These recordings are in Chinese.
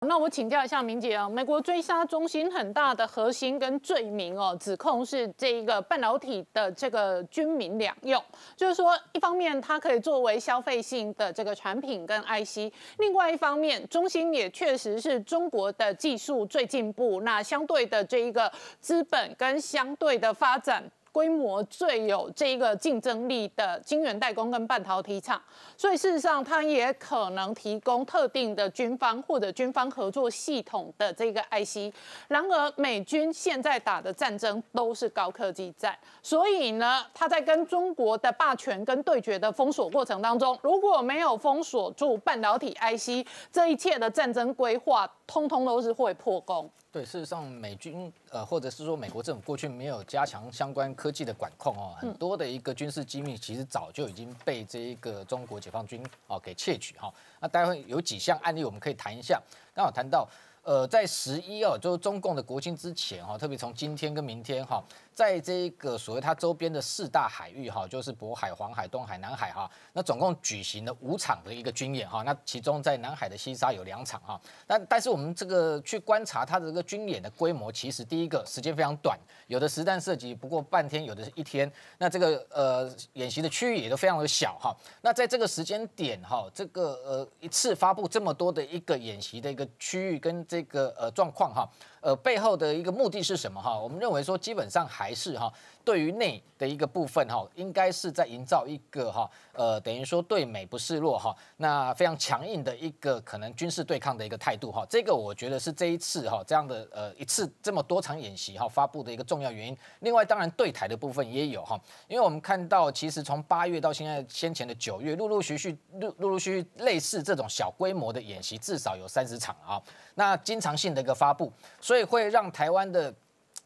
那我请教一下明姐啊，美国追杀中心很大的核心跟罪名哦，指控是这一个半导体的这个军民两用，就是说一方面它可以作为消费性的这个产品跟 IC，另外一方面中心也确实是中国的技术最进步，那相对的这一个资本跟相对的发展。规模最有这一个竞争力的晶圆代工跟半导体厂，所以事实上它也可能提供特定的军方或者军方合作系统的这个 IC。然而美军现在打的战争都是高科技战，所以呢，它在跟中国的霸权跟对决的封锁过程当中，如果没有封锁住半导体 IC，这一切的战争规划通通都是会破功。对，事实上，美军呃，或者是说美国政府过去没有加强相关科技的管控哦，很多的一个军事机密其实早就已经被这一个中国解放军哦给窃取哈。那待会有几项案例我们可以谈一下，刚好谈到呃，在十一哦，就是中共的国庆之前哈，特别从今天跟明天哈。在这个所谓它周边的四大海域哈，就是渤海、黄海、东海、南海哈，那总共举行了五场的一个军演哈。那其中在南海的西沙有两场哈。但但是我们这个去观察它的这个军演的规模，其实第一个时间非常短，有的实弹射击不过半天，有的是一天。那这个呃演习的区域也都非常的小哈。那在这个时间点哈，这个呃一次发布这么多的一个演习的一个区域跟这个呃状况哈。呃，背后的一个目的是什么哈？我们认为说，基本上还是哈，对于内的一个部分哈，应该是在营造一个哈，呃，等于说对美不示弱哈，那非常强硬的一个可能军事对抗的一个态度哈。这个我觉得是这一次哈这样的呃一次这么多场演习哈发布的一个重要原因。另外，当然对台的部分也有哈，因为我们看到其实从八月到现在先前的九月，陆陆续续陆陆陆续续类似这种小规模的演习至少有三十场啊。那经常性的一个发布，所以所以会让台湾的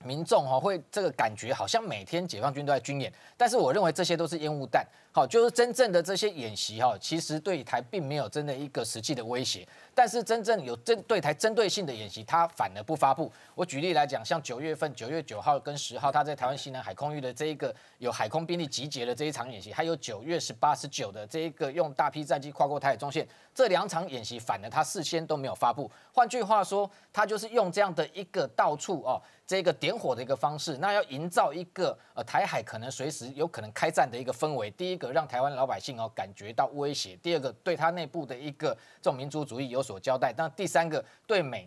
民众哈会这个感觉好像每天解放军都在军演，但是我认为这些都是烟雾弹。好，就是真正的这些演习哈，其实对台并没有真的一个实际的威胁。但是真正有针对台针对性的演习，它反而不发布。我举例来讲，像九月份九月九号跟十号，他在台湾西南海空域的这一个有海空兵力集结的这一场演习，还有九月十八十九的这一个用大批战机跨过台海中线，这两场演习反而他事先都没有发布。换句话说，他就是用这样的一个到处哦这个点火的一个方式，那要营造一个呃台海可能随时有可能开战的一个氛围。第一。个让台湾老百姓哦感觉到威胁，第二个对他内部的一个这种民族主义有所交代，那第三个对美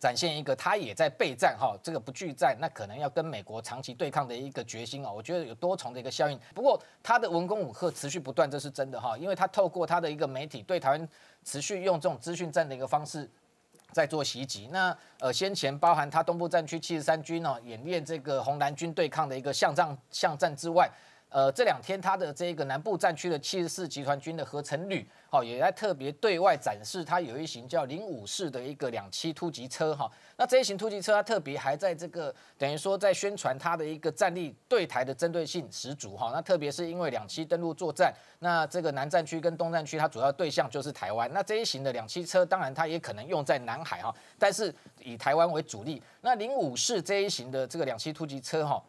展现一个他也在备战哈，这个不拒战，那可能要跟美国长期对抗的一个决心啊，我觉得有多重的一个效应。不过他的文攻武赫持续不断，这是真的哈，因为他透过他的一个媒体对台湾持续用这种资讯战的一个方式在做袭击。那呃先前包含他东部战区七十三军哦演练这个红蓝军对抗的一个巷战巷战之外。呃，这两天他的这个南部战区的七十四集团军的合成旅，好，也在特别对外展示，它有一型叫零五式的一个两栖突击车，哈，那这一型突击车，它特别还在这个等于说在宣传它的一个战力对台的针对性十足，哈，那特别是因为两栖登陆作战，那这个南战区跟东战区，它主要对象就是台湾，那这一型的两栖车，当然它也可能用在南海，哈，但是以台湾为主力，那零五式这一型的这个两栖突击车，哈。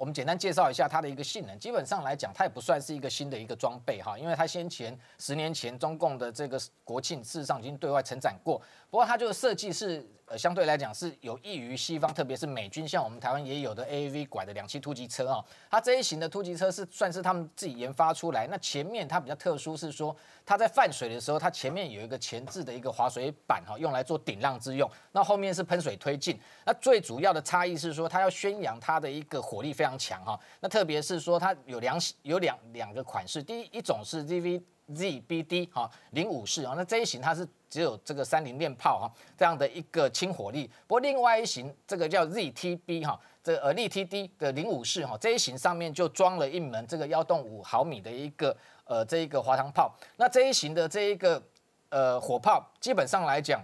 我们简单介绍一下它的一个性能。基本上来讲，它也不算是一个新的一个装备哈，因为它先前十年前中共的这个国庆事实上已经对外承展过。不过它这个设计是呃相对来讲是有益于西方，特别是美军，像我们台湾也有的 A A V 拐的两栖突击车啊。它这一型的突击车是算是他们自己研发出来。那前面它比较特殊是说，它在泛水的时候，它前面有一个前置的一个滑水板哈，用来做顶浪之用。那后面是喷水推进。那最主要的差异是说，它要宣扬它的一个火力非常。非常强哈，那特别是说它有两有两两个款式，第一一种是 ZV ZBD 哈零五式啊，那这一型它是只有这个三菱链炮哈这样的一个轻火力，不过另外一型这个叫 ZTB 哈，这呃 LTD 的零五式哈这一型上面就装了一门这个幺洞五毫米的一个呃这一个滑膛炮，那这一型的这一个呃火炮基本上来讲。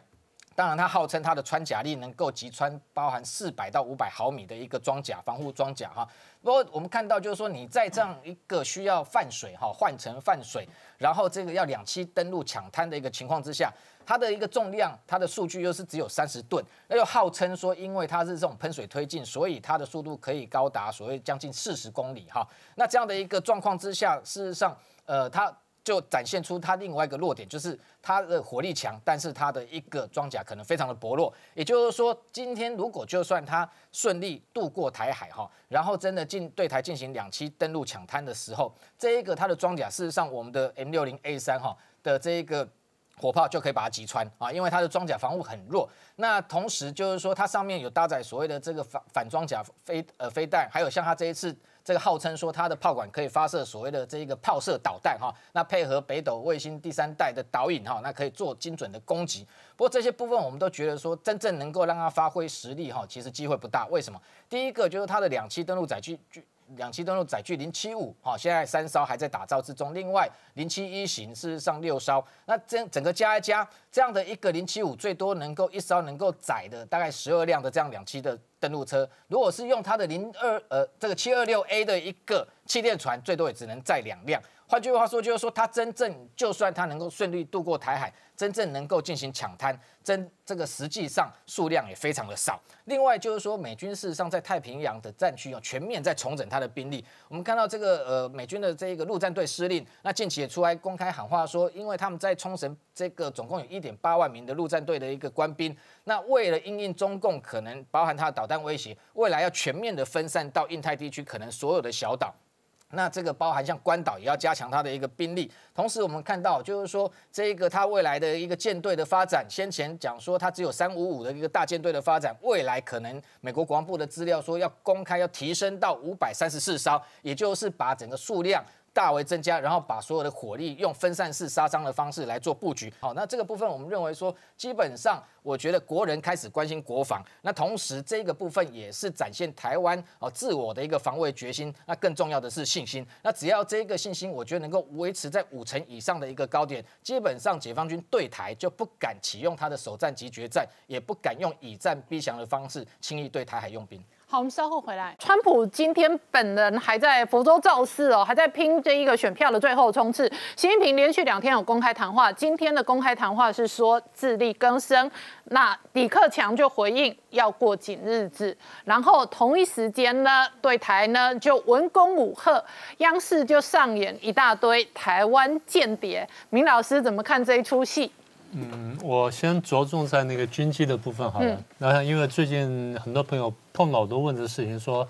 当然，它号称它的穿甲力能够击穿包含四百到五百毫米的一个装甲防护装甲哈。不过我们看到就是说你在这样一个需要泛水哈换成泛水，然后这个要两栖登陆抢滩的一个情况之下，它的一个重量，它的数据又是只有三十吨，那又号称说因为它是这种喷水推进，所以它的速度可以高达所谓将近四十公里哈。那这样的一个状况之下，事实上，呃，它。就展现出它另外一个弱点，就是它的火力强，但是它的一个装甲可能非常的薄弱。也就是说，今天如果就算它顺利渡过台海哈，然后真的进对台进行两栖登陆抢滩的时候，这一个它的装甲，事实上我们的 M 六零 A 三哈的这一个。火炮就可以把它击穿啊，因为它的装甲防护很弱。那同时就是说，它上面有搭载所谓的这个反反装甲飞呃飞弹，还有像它这一次这个号称说它的炮管可以发射所谓的这一个炮射导弹哈。那配合北斗卫星第三代的导引哈，那可以做精准的攻击。不过这些部分我们都觉得说，真正能够让它发挥实力哈，其实机会不大。为什么？第一个就是它的两栖登陆载具。两栖登陆载具零七五，哈，现在三艘还在打造之中。另外零七一型事实上六艘，那这整个加一加，这样的一个零七五最多能够一艘能够载的大概十二辆的这样两栖的登陆车。如果是用它的零二呃这个七二六 A 的一个气垫船，最多也只能载两辆。换句话说，就是说它真正就算它能够顺利渡过台海。真正能够进行抢滩，真这个实际上数量也非常的少。另外就是说，美军事实上在太平洋的战区哦，全面在重整他的兵力。我们看到这个呃，美军的这个陆战队司令，那近期也出来公开喊话说，因为他们在冲绳这个总共有一点八万名的陆战队的一个官兵，那为了应应中共可能包含他的导弹威胁，未来要全面的分散到印太地区，可能所有的小岛。那这个包含像关岛也要加强它的一个兵力，同时我们看到就是说这个它未来的一个舰队的发展，先前讲说它只有三五五的一个大舰队的发展，未来可能美国国防部的资料说要公开要提升到五百三十四艘，也就是把整个数量。大为增加，然后把所有的火力用分散式杀伤的方式来做布局。好，那这个部分我们认为说，基本上我觉得国人开始关心国防，那同时这个部分也是展现台湾哦自我的一个防卫决心。那更重要的是信心。那只要这个信心，我觉得能够维持在五成以上的一个高点，基本上解放军对台就不敢启用他的首战及决战，也不敢用以战逼降的方式轻易对台海用兵。好，我们稍后回来。川普今天本人还在福州造势哦，还在拼这一个选票的最后冲刺。习近平连续两天有公开谈话，今天的公开谈话是说自力更生。那李克强就回应要过紧日子，然后同一时间呢，对台呢就文攻武赫，央视就上演一大堆台湾间谍。明老师怎么看这一出戏？嗯，我先着重在那个军机的部分好了。那因为最近很多朋友碰到我都问这事情，说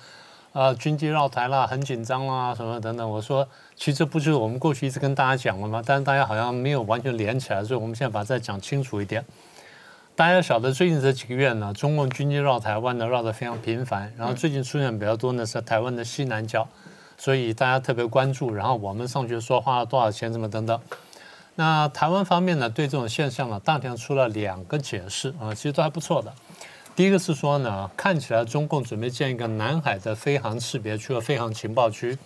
啊军机绕台啦，很紧张啦，什么等等。我说其实不就是我们过去一直跟大家讲了吗？但是大家好像没有完全连起来，所以我们现在把它再讲清楚一点。大家晓得最近这几个月呢，中共军机绕台湾呢绕得非常频繁，然后最近出现比较多呢是台湾的西南角，所以大家特别关注。然后我们上去说花了多少钱，什么等等。那台湾方面呢，对这种现象呢，大体上出了两个解释啊，其实都还不错的。第一个是说呢，看起来中共准备建一个南海的飞航识别区和飞航情报区，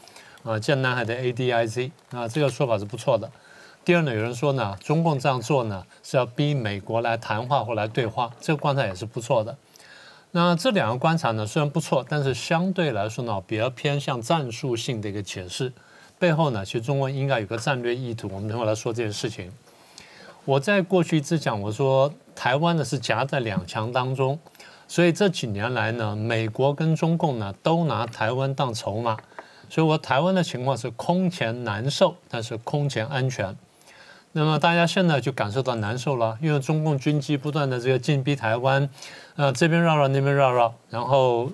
啊，建南海的 ADIZ，那这个说法是不错的。第二呢，有人说呢，中共这样做呢，是要逼美国来谈话或来对话，这个观察也是不错的。那这两个观察呢，虽然不错，但是相对来说呢，比较偏向战术性的一个解释。背后呢，其实中国应该有个战略意图。我们等会来说这件事情。我在过去一直讲，我说台湾呢是夹在两强当中，所以这几年来呢，美国跟中共呢都拿台湾当筹码，所以我台湾的情况是空前难受，但是空前安全。那么大家现在就感受到难受了，因为中共军机不断的这个进逼台湾，呃这边绕绕那边绕绕，然后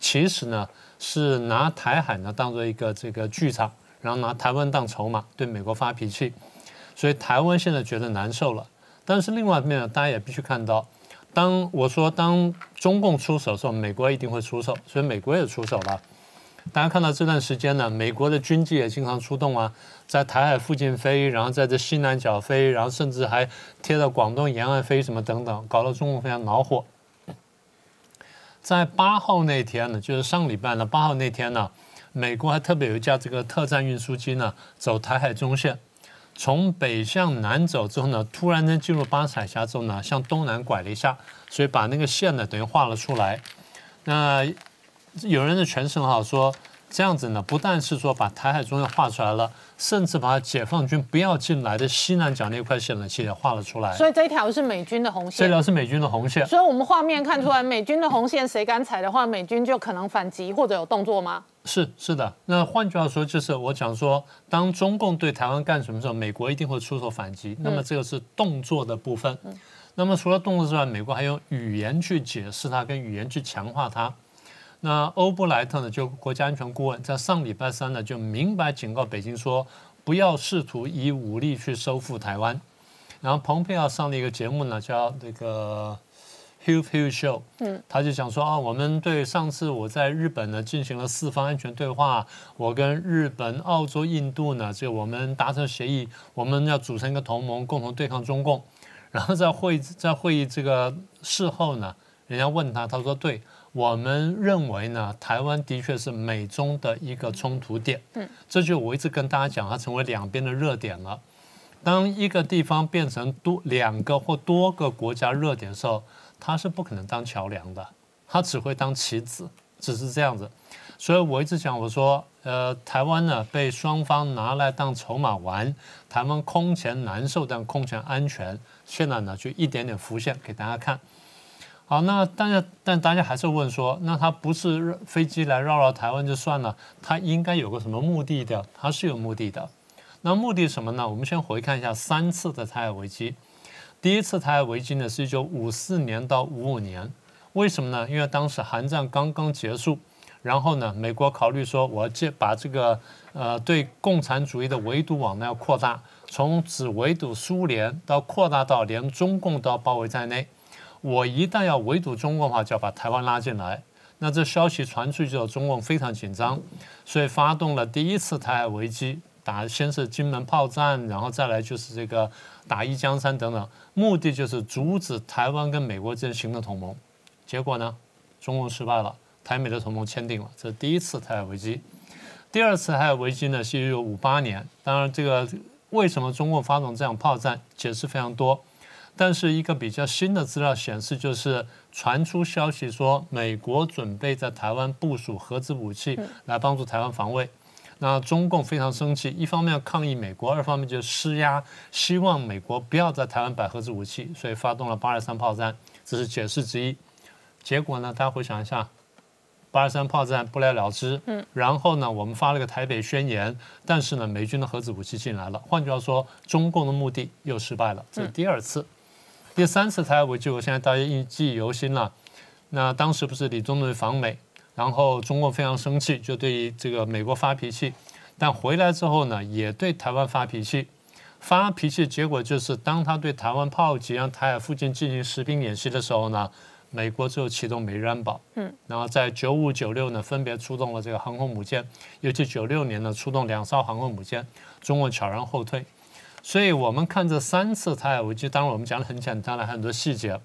其实呢是拿台海呢当做一个这个剧场。然后拿台湾当筹码对美国发脾气，所以台湾现在觉得难受了。但是另外一面呢，大家也必须看到，当我说当中共出手的时候，美国一定会出手，所以美国也出手了。大家看到这段时间呢，美国的军机也经常出动啊，在台海附近飞，然后在这西南角飞，然后甚至还贴到广东沿岸飞什么等等，搞得中共非常恼火。在八号那天呢，就是上礼拜呢，八号那天呢。美国还特别有一架这个特战运输机呢，走台海中线，从北向南走之后呢，突然间进入巴士海峡之后呢，向东南拐了一下，所以把那个线呢等于画了出来。那有人的诠释很好，说这样子呢，不但是说把台海中线画出来了，甚至把解放军不要进来的西南角那块线呢，其实也画了出来。所以这一条是美军的红线这。条是美军的红线。所以我们画面看出来，美军的红线谁敢踩的话，美军就可能反击或者有动作吗？是是的，那换句话说，就是我讲说，当中共对台湾干什么时候，美国一定会出手反击。那么这个是动作的部分。那么除了动作之外，美国还用语言去解释它，跟语言去强化它。那欧布莱特呢，就国家安全顾问，在上礼拜三呢，就明白警告北京说，不要试图以武力去收复台湾。然后蓬佩奥上了一个节目呢，叫这个 Hugh Hugh Show，嗯，他就讲说啊，我们对上次我在日本呢进行了四方安全对话，我跟日本、澳洲、印度呢，就我们达成协议，我们要组成一个同盟，共同对抗中共。然后在会在会议这个事后呢，人家问他，他说对。我们认为呢，台湾的确是美中的一个冲突点。嗯，这就我一直跟大家讲，它成为两边的热点了。当一个地方变成多两个或多个国家热点的时候，它是不可能当桥梁的，它只会当棋子，只是这样子。所以我一直讲，我说，呃，台湾呢被双方拿来当筹码玩，台湾空前难受，但空前安全。现在呢，就一点点浮现给大家看。好，那大家但大家还是问说，那他不是飞机来绕绕台湾就算了，他应该有个什么目的的？他是有目的的。那目的什么呢？我们先回看一下三次的台海危机。第一次台海危机呢是一九五四年到五五年，为什么呢？因为当时韩战刚刚结束，然后呢，美国考虑说，我要借把这个呃对共产主义的围堵网呢要扩大，从只围堵苏联到扩大到连中共都要包围在内。我一旦要围堵中共的话，就要把台湾拉进来。那这消息传出去之后，中共非常紧张，所以发动了第一次台海危机，打先是金门炮战，然后再来就是这个打一江山等等，目的就是阻止台湾跟美国之间形成同盟。结果呢，中共失败了，台美的同盟签订了，这是第一次台海危机。第二次台海危机呢，是一九五八年。当然，这个为什么中共发动这样炮战，解释非常多。但是一个比较新的资料显示，就是传出消息说，美国准备在台湾部署核子武器来帮助台湾防卫。那中共非常生气，一方面抗议美国，二方面就施压，希望美国不要在台湾摆核子武器，所以发动了八二三炮战，这是解释之一。结果呢，大家回想一下，八二三炮战不了了之。嗯。然后呢，我们发了个台北宣言，但是呢，美军的核子武器进来了。换句话说，中共的目的又失败了。这是第二次。第三次台海危机，我现在大家记记忆犹新了。那当时不是李宗瑞访美，然后中共非常生气，就对这个美国发脾气。但回来之后呢，也对台湾发脾气。发脾气结果就是，当他对台湾炮击，让台海附近进行实兵演习的时候呢，美国就启动美日安保。嗯。然后在九五九六呢，分别出动了这个航空母舰，尤其九六年呢，出动两艘航空母舰，中共悄然后退。所以我们看这三次台海危机，当然我们讲的很简单了，很多细节。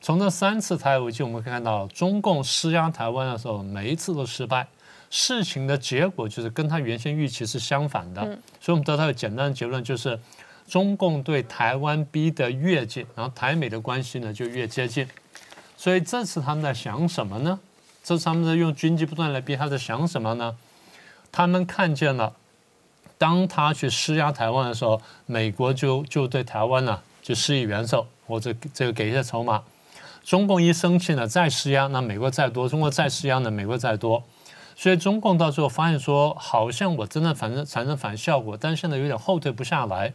从这三次台海危机，我们可以看到，中共施压台湾的时候，每一次都失败，事情的结果就是跟他原先预期是相反的。所以我们得到一个简单的结论，就是中共对台湾逼得越近，然后台美的关系呢就越接近。所以这次他们在想什么呢？这次他们在用军机不断来逼，他在想什么呢？他们看见了。当他去施压台湾的时候，美国就就对台湾呢就施以援手，或者这个给一些筹码。中共一生气呢，再施压，那美国再多；中国再施压呢，美国再多。所以中共到最后发现说，好像我真的反正产生反效果，但现在有点后退不下来。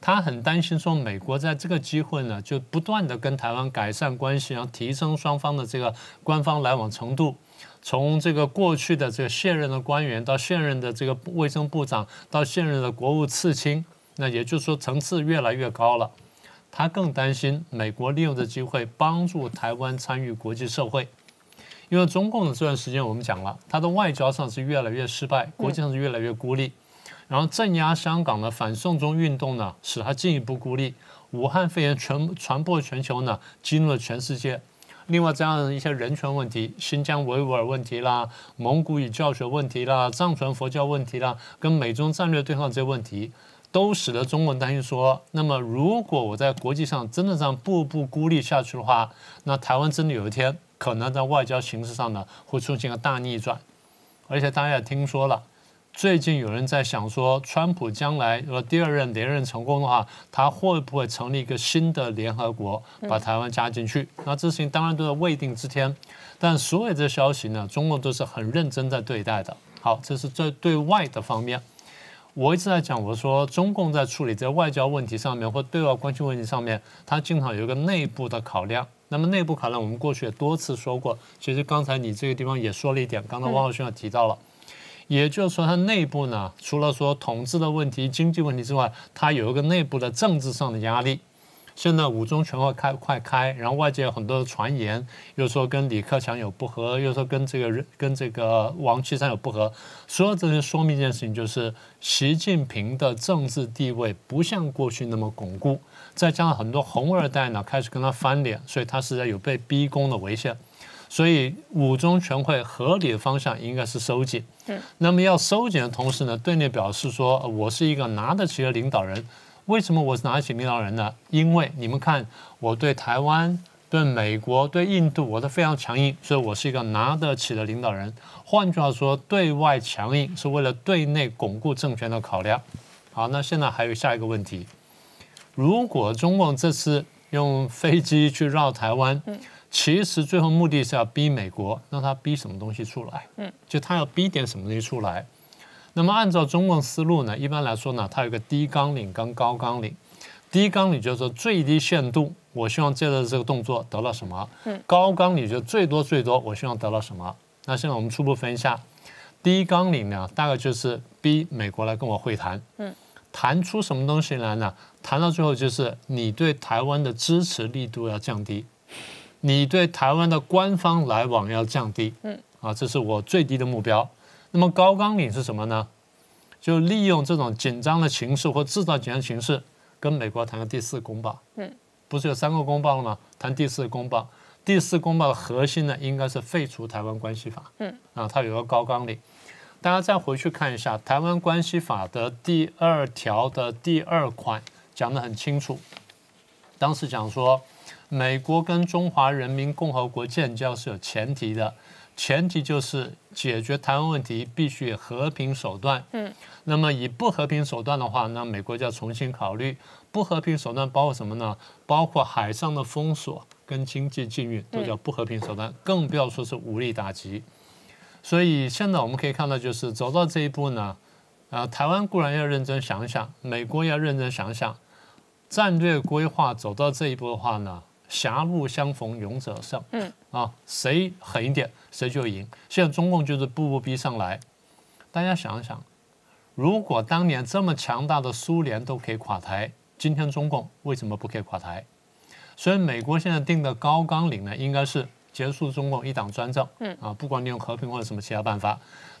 他很担心说，美国在这个机会呢，就不断的跟台湾改善关系，然后提升双方的这个官方来往程度。从这个过去的这个现任的官员到现任的这个卫生部长到现任的国务次卿，那也就是说层次越来越高了。他更担心美国利用这机会帮助台湾参与国际社会，因为中共的这段时间我们讲了，他的外交上是越来越失败，国际上是越来越孤立。然后镇压香港的反送中运动呢，使他进一步孤立。武汉肺炎全传播全球呢，激怒了全世界。另外，这样的一些人权问题，新疆维吾尔问题啦，蒙古语教学问题啦，藏传佛教问题啦，跟美中战略对抗这些问题，都使得中国担心说，那么如果我在国际上真的这样步步孤立下去的话，那台湾真的有一天可能在外交形势上呢会出现个大逆转。而且大家也听说了，最近有人在想说，川普将来如果第二任连任成功的话，他会不会成立一个新的联合国，把台湾加进去？那这事情当然都是未定之天，但所有这消息呢，中共都是很认真在对待的。好，这是在对外的方面。我一直在讲，我说中共在处理在外交问题上面或对外关系问题上面，它经常有一个内部的考量。那么内部考量，我们过去也多次说过。其实刚才你这个地方也说了一点，刚才汪浩轩也提到了，也就是说，它内部呢，除了说统治的问题、经济问题之外，它有一个内部的政治上的压力。现在五中全会开快开，然后外界有很多的传言，又说跟李克强有不和，又说跟这个跟这个王岐山有不和，所有这些说明一件事情，就是习近平的政治地位不像过去那么巩固，再加上很多红二代呢开始跟他翻脸，所以他实在有被逼宫的危险，所以五中全会合理的方向应该是收紧。嗯，那么要收紧的同时呢，对内表示说我是一个拿得起的领导人。为什么我是拿得起领导人呢？因为你们看，我对台湾、对美国、对印度，我都非常强硬，所以我是一个拿得起的领导人。换句话说，对外强硬是为了对内巩固政权的考量。好，那现在还有下一个问题：如果中共这次用飞机去绕台湾，其实最后目的是要逼美国，让他逼什么东西出来？嗯，就他要逼点什么东西出来。那么按照中共思路呢，一般来说呢，它有个低纲领跟高纲领。低纲领就是说最低限度，我希望借着这个动作得到什么。嗯。高纲领就最多最多，我希望得到什么。那现在我们初步分一下，低纲领呢，大概就是逼美国来跟我会谈。嗯。谈出什么东西来呢？谈到最后就是你对台湾的支持力度要降低，你对台湾的官方来往要降低。嗯。啊，这是我最低的目标。那么高纲领是什么呢？就利用这种紧张的情势或制造紧张情势，跟美国谈个第四公报。嗯，不是有三个公报了吗？谈第四公报。第四公报的核心呢，应该是废除台湾关系法。嗯，啊，它有个高纲领。大家再回去看一下台湾关系法的第二条的第二款，讲得很清楚。当时讲说，美国跟中华人民共和国建交是有前提的。前提就是解决台湾问题必须以和平手段。嗯，那么以不和平手段的话，那美国就要重新考虑。不和平手段包括什么呢？包括海上的封锁跟经济禁运都叫不和平手段，更不要说是武力打击。所以现在我们可以看到，就是走到这一步呢，啊，台湾固然要认真想想，美国要认真想想，战略规划走到这一步的话呢？狭路相逢勇者胜。嗯啊，谁狠一点，谁就赢。现在中共就是步步逼上来。大家想一想，如果当年这么强大的苏联都可以垮台，今天中共为什么不可以垮台？所以美国现在定的高纲领呢，应该是结束中共一党专政。嗯啊，不管你用和平或者什么其他办法，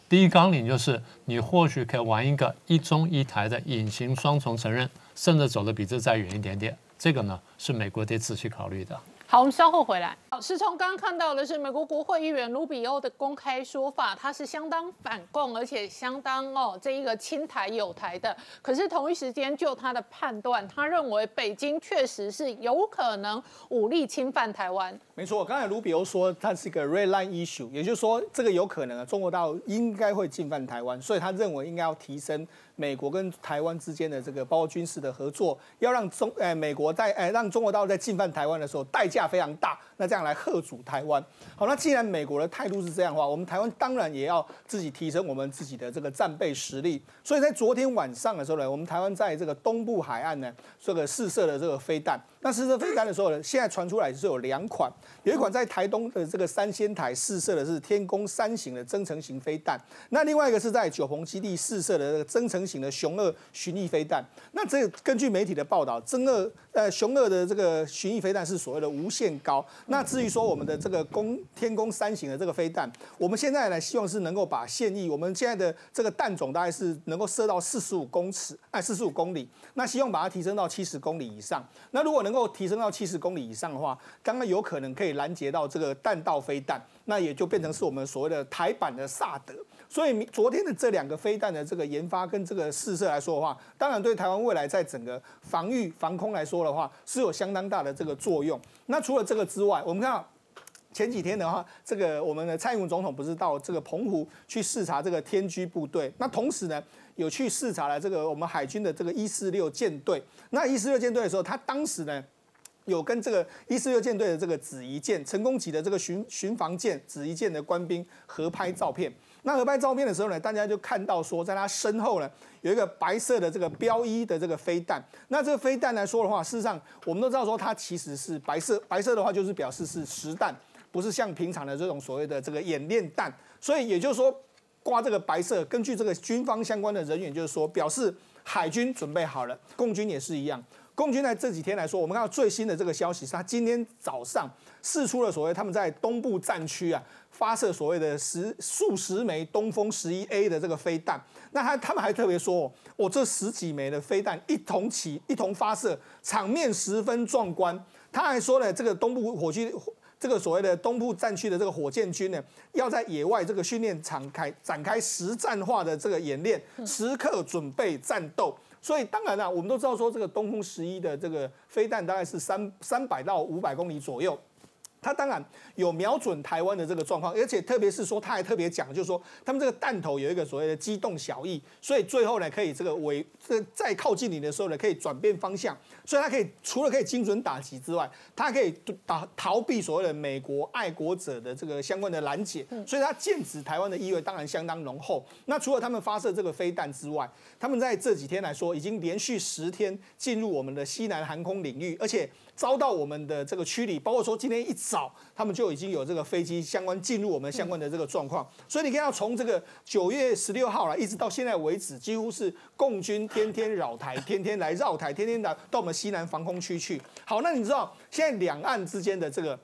第一纲领就是你或许可以玩一个一中一台的隐形双重承认，甚至走的比这再远一点点。这个呢是美国得仔细考虑的。好，我们稍后回来。好，是从刚刚看到的是美国国会议员卢比欧的公开说法，他是相当反共，而且相当哦这一个亲台友台的。可是同一时间，就他的判断，他认为北京确实是有可能武力侵犯台湾。没错，刚才卢比欧说他是一个 red line issue，也就是说这个有可能啊，中国大陆应该会侵犯台湾，所以他认为应该要提升。美国跟台湾之间的这个包括军事的合作，要让中诶美国在诶让中国大陆在进犯台湾的时候代价非常大，那这样来吓阻台湾。好，那既然美国的态度是这样的话，我们台湾当然也要自己提升我们自己的这个战备实力。所以在昨天晚上的时候呢，我们台湾在这个东部海岸呢，这个试射的这个飞弹。那试射飞弹的时候呢，现在传出来是有两款，有一款在台东的这个三仙台试射的是天宫三型的增程型飞弹，那另外一个是在九鹏基地试射的这个增程型的雄二巡弋飞弹。那这根据媒体的报道，增二呃雄二的这个巡弋飞弹是所谓的无限高。那至于说我们的这个宫天宫三型的这个飞弹，我们现在呢希望是能够把现役我们现在的这个弹种大概是能够射到四十五公尺，哎四十五公里，那希望把它提升到七十公里以上。那如果能能够提升到七十公里以上的话，刚刚有可能可以拦截到这个弹道飞弹，那也就变成是我们所谓的台版的萨德。所以昨天的这两个飞弹的这个研发跟这个试射来说的话，当然对台湾未来在整个防御防空来说的话，是有相当大的这个作用。那除了这个之外，我们看到前几天的话，这个我们的蔡英文总统不是到这个澎湖去视察这个天居部队，那同时呢，有去视察了这个我们海军的这个一四六舰队。那一四六舰队的时候，他当时呢。有跟这个一四六舰队的这个紫一舰、成功级的这个巡巡防舰紫一舰的官兵合拍照片。那合拍照片的时候呢，大家就看到说，在他身后呢有一个白色的这个标一的这个飞弹。那这个飞弹来说的话，事实上我们都知道说它其实是白色，白色的话就是表示是实弹，不是像平常的这种所谓的这个演练弹。所以也就是说，刮这个白色，根据这个军方相关的人员就是说，表示海军准备好了，共军也是一样。共军在这几天来说，我们看到最新的这个消息是，他今天早上试出了所谓他们在东部战区啊发射所谓的十数十枚东风十一 A 的这个飞弹。那他他们还特别说，我这十几枚的飞弹一同起一同发射，场面十分壮观。他还说呢，这个东部火炬这个所谓的东部战区的这个火箭军呢，要在野外这个训练场开展开实战化的这个演练，时刻准备战斗。所以当然了，我们都知道说这个东风十一的这个飞弹大概是三三百到五百公里左右。他当然有瞄准台湾的这个状况，而且特别是说，他还特别讲，就是说他们这个弹头有一个所谓的机动小翼，所以最后呢，可以这个尾这再靠近你的时候呢，可以转变方向，所以它可以除了可以精准打击之外，它可以打逃避所谓的美国爱国者的这个相关的拦截，所以它剑指台湾的意味当然相当浓厚。那除了他们发射这个飞弹之外，他们在这几天来说，已经连续十天进入我们的西南航空领域，而且。遭到我们的这个驱离，包括说今天一早他们就已经有这个飞机相关进入我们相关的这个状况，所以你看到从这个九月十六号了，一直到现在为止，几乎是共军天天扰台，天天来绕台，天天来到我们西南防空区去。好，那你知道现在两岸之间的这个？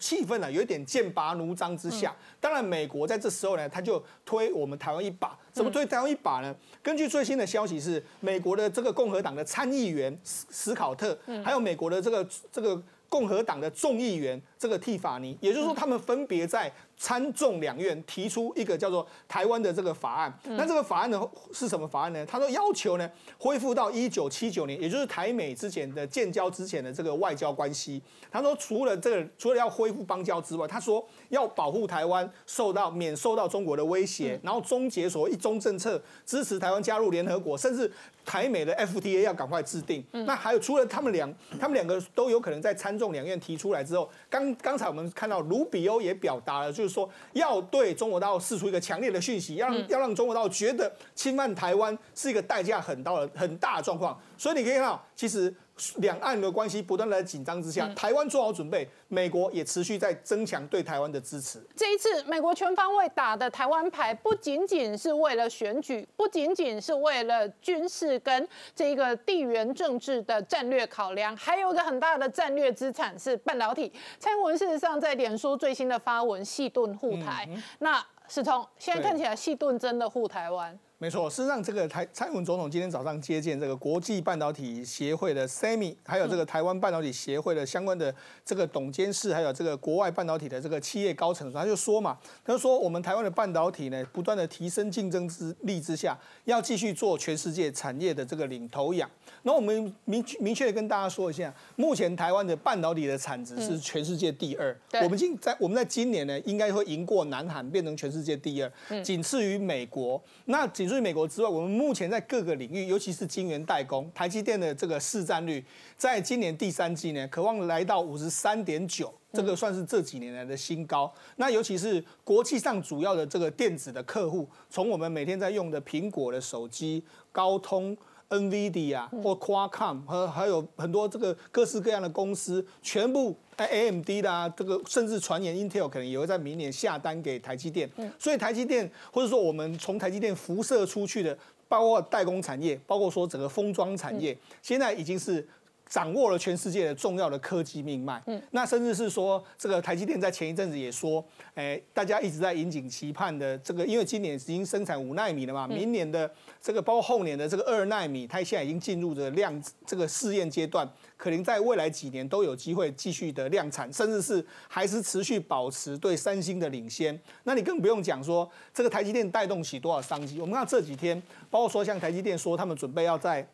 气氛呢，有一点剑拔弩张之下。当然，美国在这时候呢，他就推我们台湾一把。怎么推台湾一把呢？根据最新的消息是，美国的这个共和党的参议员斯斯考特，还有美国的这个这个共和党的众议员这个蒂法尼，也就是说，他们分别在。参众两院提出一个叫做台湾的这个法案，那这个法案呢是什么法案呢？他说要求呢恢复到一九七九年，也就是台美之前的建交之前的这个外交关系。他说除了这个，除了要恢复邦交之外，他说要保护台湾受到免受到中国的威胁，然后终结所谓一中政策，支持台湾加入联合国，甚至台美的 FTA 要赶快制定。那还有除了他们两，他们两个都有可能在参众两院提出来之后，刚刚才我们看到卢比欧也表达了就。说要对中国大陆释出一个强烈的讯息，要让要让中国大陆觉得侵犯台湾是一个代价很大的很大的状况。所以你可以看到，其实两岸的关系不断的紧张之下，台湾做好准备，美国也持续在增强对台湾的支持。这一次美国全方位打的台湾牌，不仅仅是为了选举，不仅仅是为了军事跟这个地缘政治的战略考量，还有一个很大的战略资产是半导体。蔡英文事实上在脸书最新的发文，细盾护台。那史通，现在看起来细盾真的护台湾。没错，事实上，这个台蔡英文总统今天早上接见这个国际半导体协会的 SEMI，还有这个台湾半导体协会的相关的这个董监事，还有这个国外半导体的这个企业高层，他就说嘛，他就说我们台湾的半导体呢，不断的提升竞争之力之下，要继续做全世界产业的这个领头羊。那我们明明确的跟大家说一下，目前台湾的半导体的产值是全世界第二，我们今在我们在今年呢，应该会赢过南韩，变成全世界第二，仅次于美国。那仅除美国之外，我们目前在各个领域，尤其是晶圆代工，台积电的这个市占率，在今年第三季呢，渴望来到五十三点九，这个算是这几年来的新高。那尤其是国际上主要的这个电子的客户，从我们每天在用的苹果的手机、高通。NVIDIA 或 Qualcomm 和还有很多这个各式各样的公司，全部 AMD 啦，这个甚至传言 Intel 可能也会在明年下单给台积电。所以台积电或者说我们从台积电辐射出去的，包括代工产业，包括说整个封装产业，现在已经是。掌握了全世界的重要的科技命脉，嗯，那甚至是说，这个台积电在前一阵子也说，哎，大家一直在引颈期盼的这个，因为今年已经生产五纳米了嘛，明年的这个包括后年的这个二纳米，它现在已经进入的量这个试验阶段，可能在未来几年都有机会继续的量产，甚至是还是持续保持对三星的领先。那你更不用讲说，这个台积电带动起多少商机。我们看这几天，包括说像台积电说他们准备要在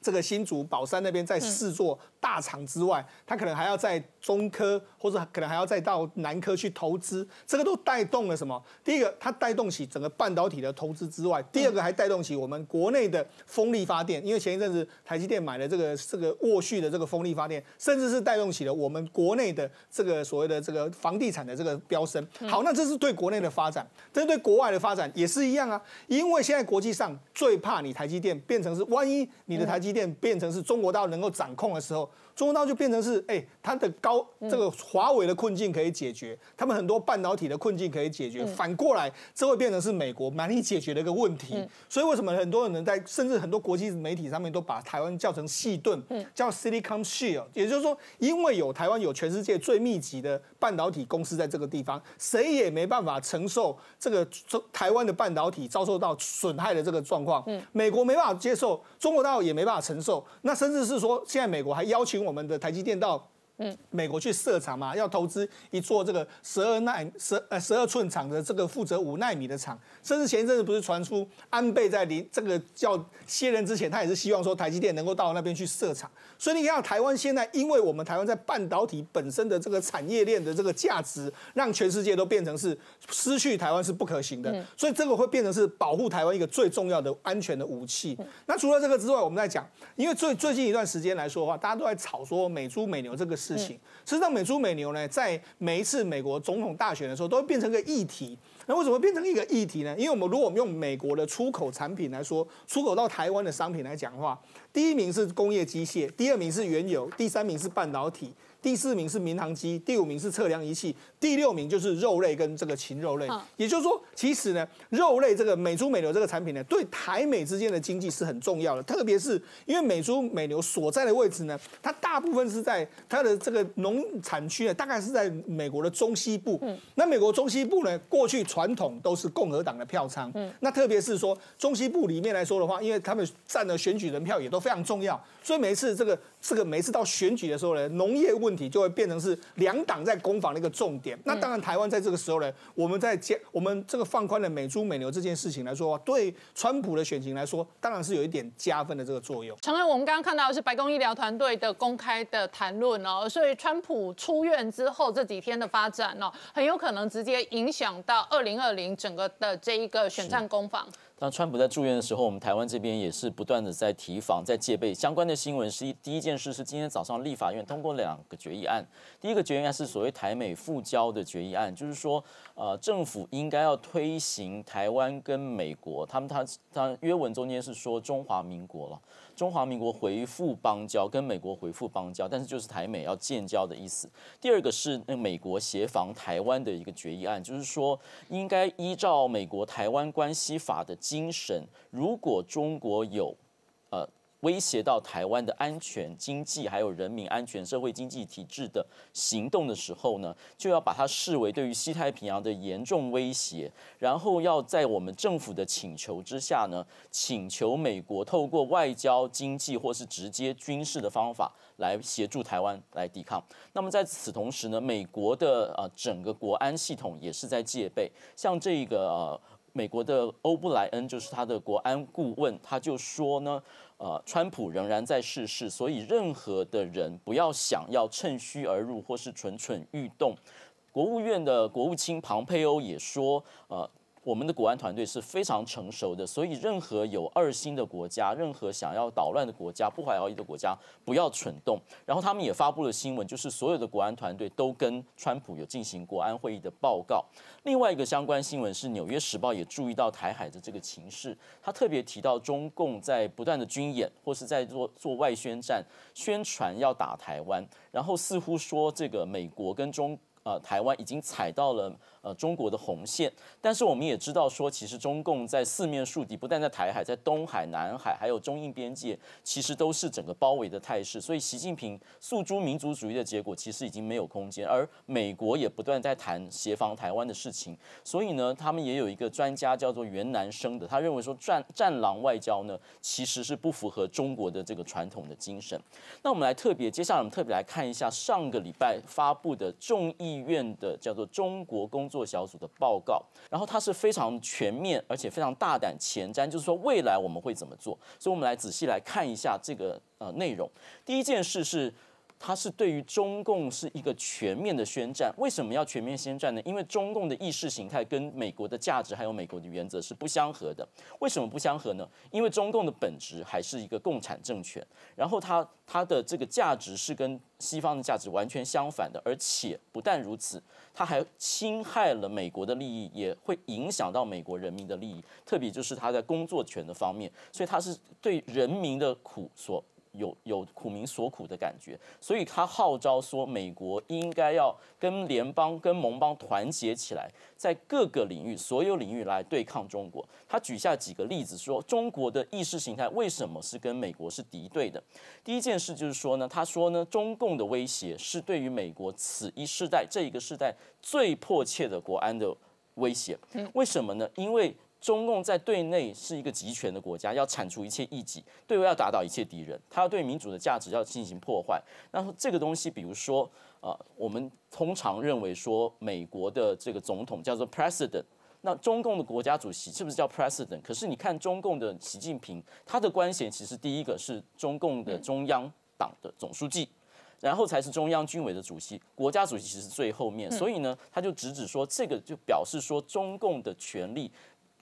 这个新竹宝山那边在四座大厂之外，它可能还要在中科或者可能还要再到南科去投资，这个都带动了什么？第一个，它带动起整个半导体的投资之外，第二个还带动起我们国内的风力发电，因为前一阵子台积电买了这个这个沃旭的这个风力发电，甚至是带动起了我们国内的这个所谓的这个房地产的这个飙升。好，那这是对国内的发展，这是对国外的发展也是一样啊，因为现在国际上最怕你台积电变成是，万一你的台积变成是中国大陆能够掌控的时候。中国大陆就变成是，哎，它的高这个华为的困境可以解决，他们很多半导体的困境可以解决。反过来，这会变成是美国难以解决的一个问题。所以为什么很多人在，甚至很多国际媒体上面都把台湾叫成细盾，叫 Silicon Shield，也就是说，因为有台湾有全世界最密集的半导体公司在这个地方，谁也没办法承受这个台湾的半导体遭受到损害的这个状况。美国没办法接受，中国大陆也没办法承受。那甚至是说，现在美国还邀请我。我们的台积电到。嗯，美国去设厂嘛，要投资一座这个十二奈十呃十二寸厂的这个负责五纳米的厂，甚至前一阵子不是传出安倍在临这个叫卸任之前，他也是希望说台积电能够到那边去设厂。所以你看，台湾现在因为我们台湾在半导体本身的这个产业链的这个价值，让全世界都变成是失去台湾是不可行的。所以这个会变成是保护台湾一个最重要的安全的武器。那除了这个之外，我们在讲，因为最最近一段时间来说的话，大家都在吵说美猪美牛这个。事情，实际上美猪美牛呢，在每一次美国总统大选的时候，都会变成个议题。那为什么变成一个议题呢？因为我们如果我们用美国的出口产品来说，出口到台湾的商品来讲的话，第一名是工业机械，第二名是原油，第三名是半导体。第四名是民航机，第五名是测量仪器，第六名就是肉类跟这个禽肉类。也就是说，其实呢，肉类这个美猪美牛这个产品呢，对台美之间的经济是很重要的。特别是因为美猪美牛所在的位置呢，它大部分是在它的这个农产区呢，大概是在美国的中西部。那美国中西部呢，过去传统都是共和党的票仓。那特别是说中西部里面来说的话，因为他们占的选举人票也都非常重要，所以每一次这个这个每次到选举的时候呢，农业问问题就会变成是两党在攻防的一个重点。那当然，台湾在这个时候呢，我们在接我们这个放宽的美猪美牛这件事情来说，对川普的选情来说，当然是有一点加分的这个作用。承认我们刚刚看到的是白宫医疗团队的公开的谈论哦，所以川普出院之后这几天的发展哦，很有可能直接影响到二零二零整个的这一个选战攻防。当川普在住院的时候，我们台湾这边也是不断的在提防、在戒备。相关的新闻是一第一件事是今天早上立法院通过两个决议案。第一个决议案是所谓台美复交的决议案，就是说，呃，政府应该要推行台湾跟美国，他们他他约文中间是说中华民国了。中华民国回复邦交，跟美国回复邦交，但是就是台美要建交的意思。第二个是那美国协防台湾的一个决议案，就是说应该依照美国台湾关系法的精神，如果中国有，呃。威胁到台湾的安全、经济还有人民安全、社会经济体制的行动的时候呢，就要把它视为对于西太平洋的严重威胁，然后要在我们政府的请求之下呢，请求美国透过外交、经济或是直接军事的方法来协助台湾来抵抗。那么在此同时呢，美国的呃整个国安系统也是在戒备，像这个呃美国的欧布莱恩就是他的国安顾问，他就说呢。呃，川普仍然在逝世，所以任何的人不要想要趁虚而入或是蠢蠢欲动。国务院的国务卿庞佩欧也说，呃。我们的国安团队是非常成熟的，所以任何有二心的国家，任何想要捣乱的国家、不怀好意的国家，不要蠢动。然后他们也发布了新闻，就是所有的国安团队都跟川普有进行国安会议的报告。另外一个相关新闻是，《纽约时报》也注意到台海的这个情势，他特别提到中共在不断的军演或是在做做外宣战，宣传要打台湾，然后似乎说这个美国跟中呃台湾已经踩到了。呃，中国的红线，但是我们也知道说，其实中共在四面树敌，不但在台海，在东海、南海，还有中印边界，其实都是整个包围的态势。所以，习近平诉诸民族主义的结果，其实已经没有空间。而美国也不断在谈协防台湾的事情。所以呢，他们也有一个专家叫做袁南生的，他认为说战战狼外交呢，其实是不符合中国的这个传统的精神。那我们来特别，接下来我们特别来看一下上个礼拜发布的众议院的叫做中国工做小组的报告，然后它是非常全面而且非常大胆前瞻，就是说未来我们会怎么做。所以，我们来仔细来看一下这个呃内容。第一件事是。它是对于中共是一个全面的宣战。为什么要全面宣战呢？因为中共的意识形态跟美国的价值还有美国的原则是不相合的。为什么不相合呢？因为中共的本质还是一个共产政权，然后它它的这个价值是跟西方的价值完全相反的，而且不但如此，它还侵害了美国的利益，也会影响到美国人民的利益，特别就是它在工作权的方面，所以它是对人民的苦所。有有苦民所苦的感觉，所以他号召说，美国应该要跟联邦、跟盟邦团结起来，在各个领域、所有领域来对抗中国。他举下几个例子，说中国的意识形态为什么是跟美国是敌对的。第一件事就是说呢，他说呢，中共的威胁是对于美国此一世代这一个世代最迫切的国安的威胁。为什么呢？因为中共在对内是一个集权的国家，要铲除一切异己；对外要打倒一切敌人。他要对民主的价值要进行破坏。那这个东西，比如说，呃，我们通常认为说，美国的这个总统叫做 president，那中共的国家主席是不是叫 president？可是你看中共的习近平，他的官衔其实第一个是中共的中央党的总书记，然后才是中央军委的主席，国家主席其实最后面。所以呢，他就直指说，这个就表示说，中共的权力。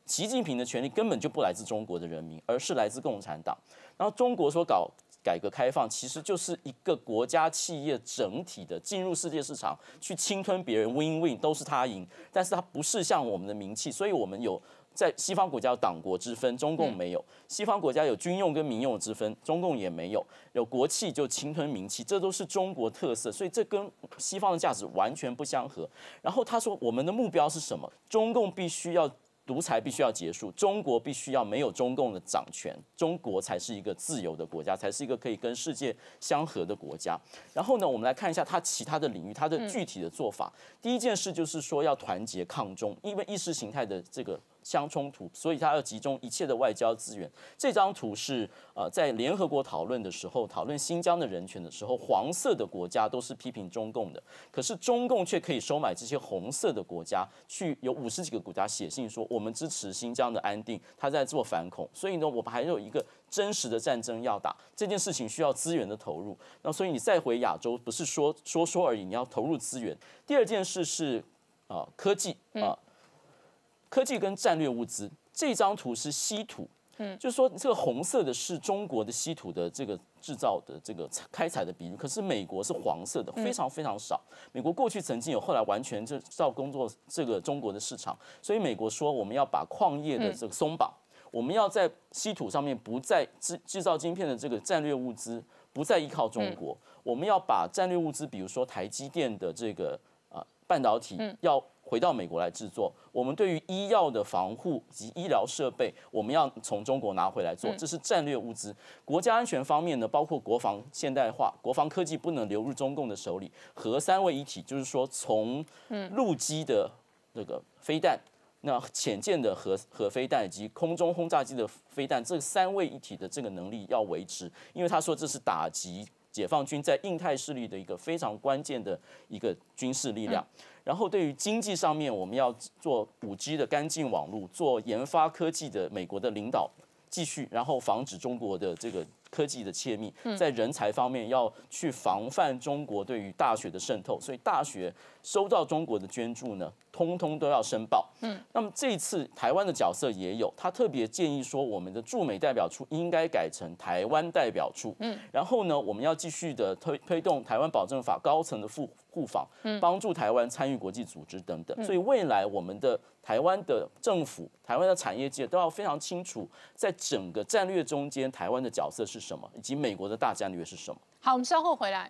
习近平的权利根本就不来自中国的人民，而是来自共产党。然后中国说搞改革开放，其实就是一个国家企业整体的进入世界市场去侵吞别人，win win 都是他赢。但是它不是像我们的名气，所以我们有在西方国家有党国之分，中共没有；西方国家有军用跟民用之分，中共也没有。有国企就侵吞民企，这都是中国特色，所以这跟西方的价值完全不相合。然后他说，我们的目标是什么？中共必须要。独裁必须要结束，中国必须要没有中共的掌权，中国才是一个自由的国家，才是一个可以跟世界相合的国家。然后呢，我们来看一下它其他的领域，它的具体的做法。第一件事就是说要团结抗中，因为意识形态的这个。相冲突，所以他要集中一切的外交资源。这张图是呃，在联合国讨论的时候，讨论新疆的人权的时候，黄色的国家都是批评中共的，可是中共却可以收买这些红色的国家，去有五十几个国家写信说我们支持新疆的安定，他在做反恐。所以呢，我们还有一个真实的战争要打，这件事情需要资源的投入。那所以你再回亚洲，不是说说说而已，你要投入资源。第二件事是啊，科技啊。科技跟战略物资，这张图是稀土，嗯，就是说这个红色的是中国的稀土的这个制造的这个开采的比率，可是美国是黄色的，非常非常少。美国过去曾经有，后来完全就照工作这个中国的市场，所以美国说我们要把矿业的这个松绑，我们要在稀土上面不再制制造晶片的这个战略物资不再依靠中国，我们要把战略物资，比如说台积电的这个啊半导体要。回到美国来制作，我们对于医药的防护及医疗设备，我们要从中国拿回来做，这是战略物资。国家安全方面呢，包括国防现代化、国防科技不能流入中共的手里，核三位一体，就是说从陆基的那个飞弹，那浅见的核核飞弹以及空中轰炸机的飞弹，这三位一体的这个能力要维持，因为他说这是打击解放军在印太势力的一个非常关键的一个军事力量。然后对于经济上面，我们要做五 G 的干净网络，做研发科技的美国的领导继续，然后防止中国的这个科技的窃密，在人才方面要去防范中国对于大学的渗透，所以大学收到中国的捐助呢。通通都要申报。嗯，那么这一次台湾的角色也有，他特别建议说，我们的驻美代表处应该改成台湾代表处。嗯，然后呢，我们要继续的推推动台湾保证法高层的护护访，帮助台湾参与国际组织等等。所以未来我们的台湾的政府、台湾的产业界都要非常清楚，在整个战略中间，台湾的角色是什么，以及美国的大战略是什么。好，我们稍后回来。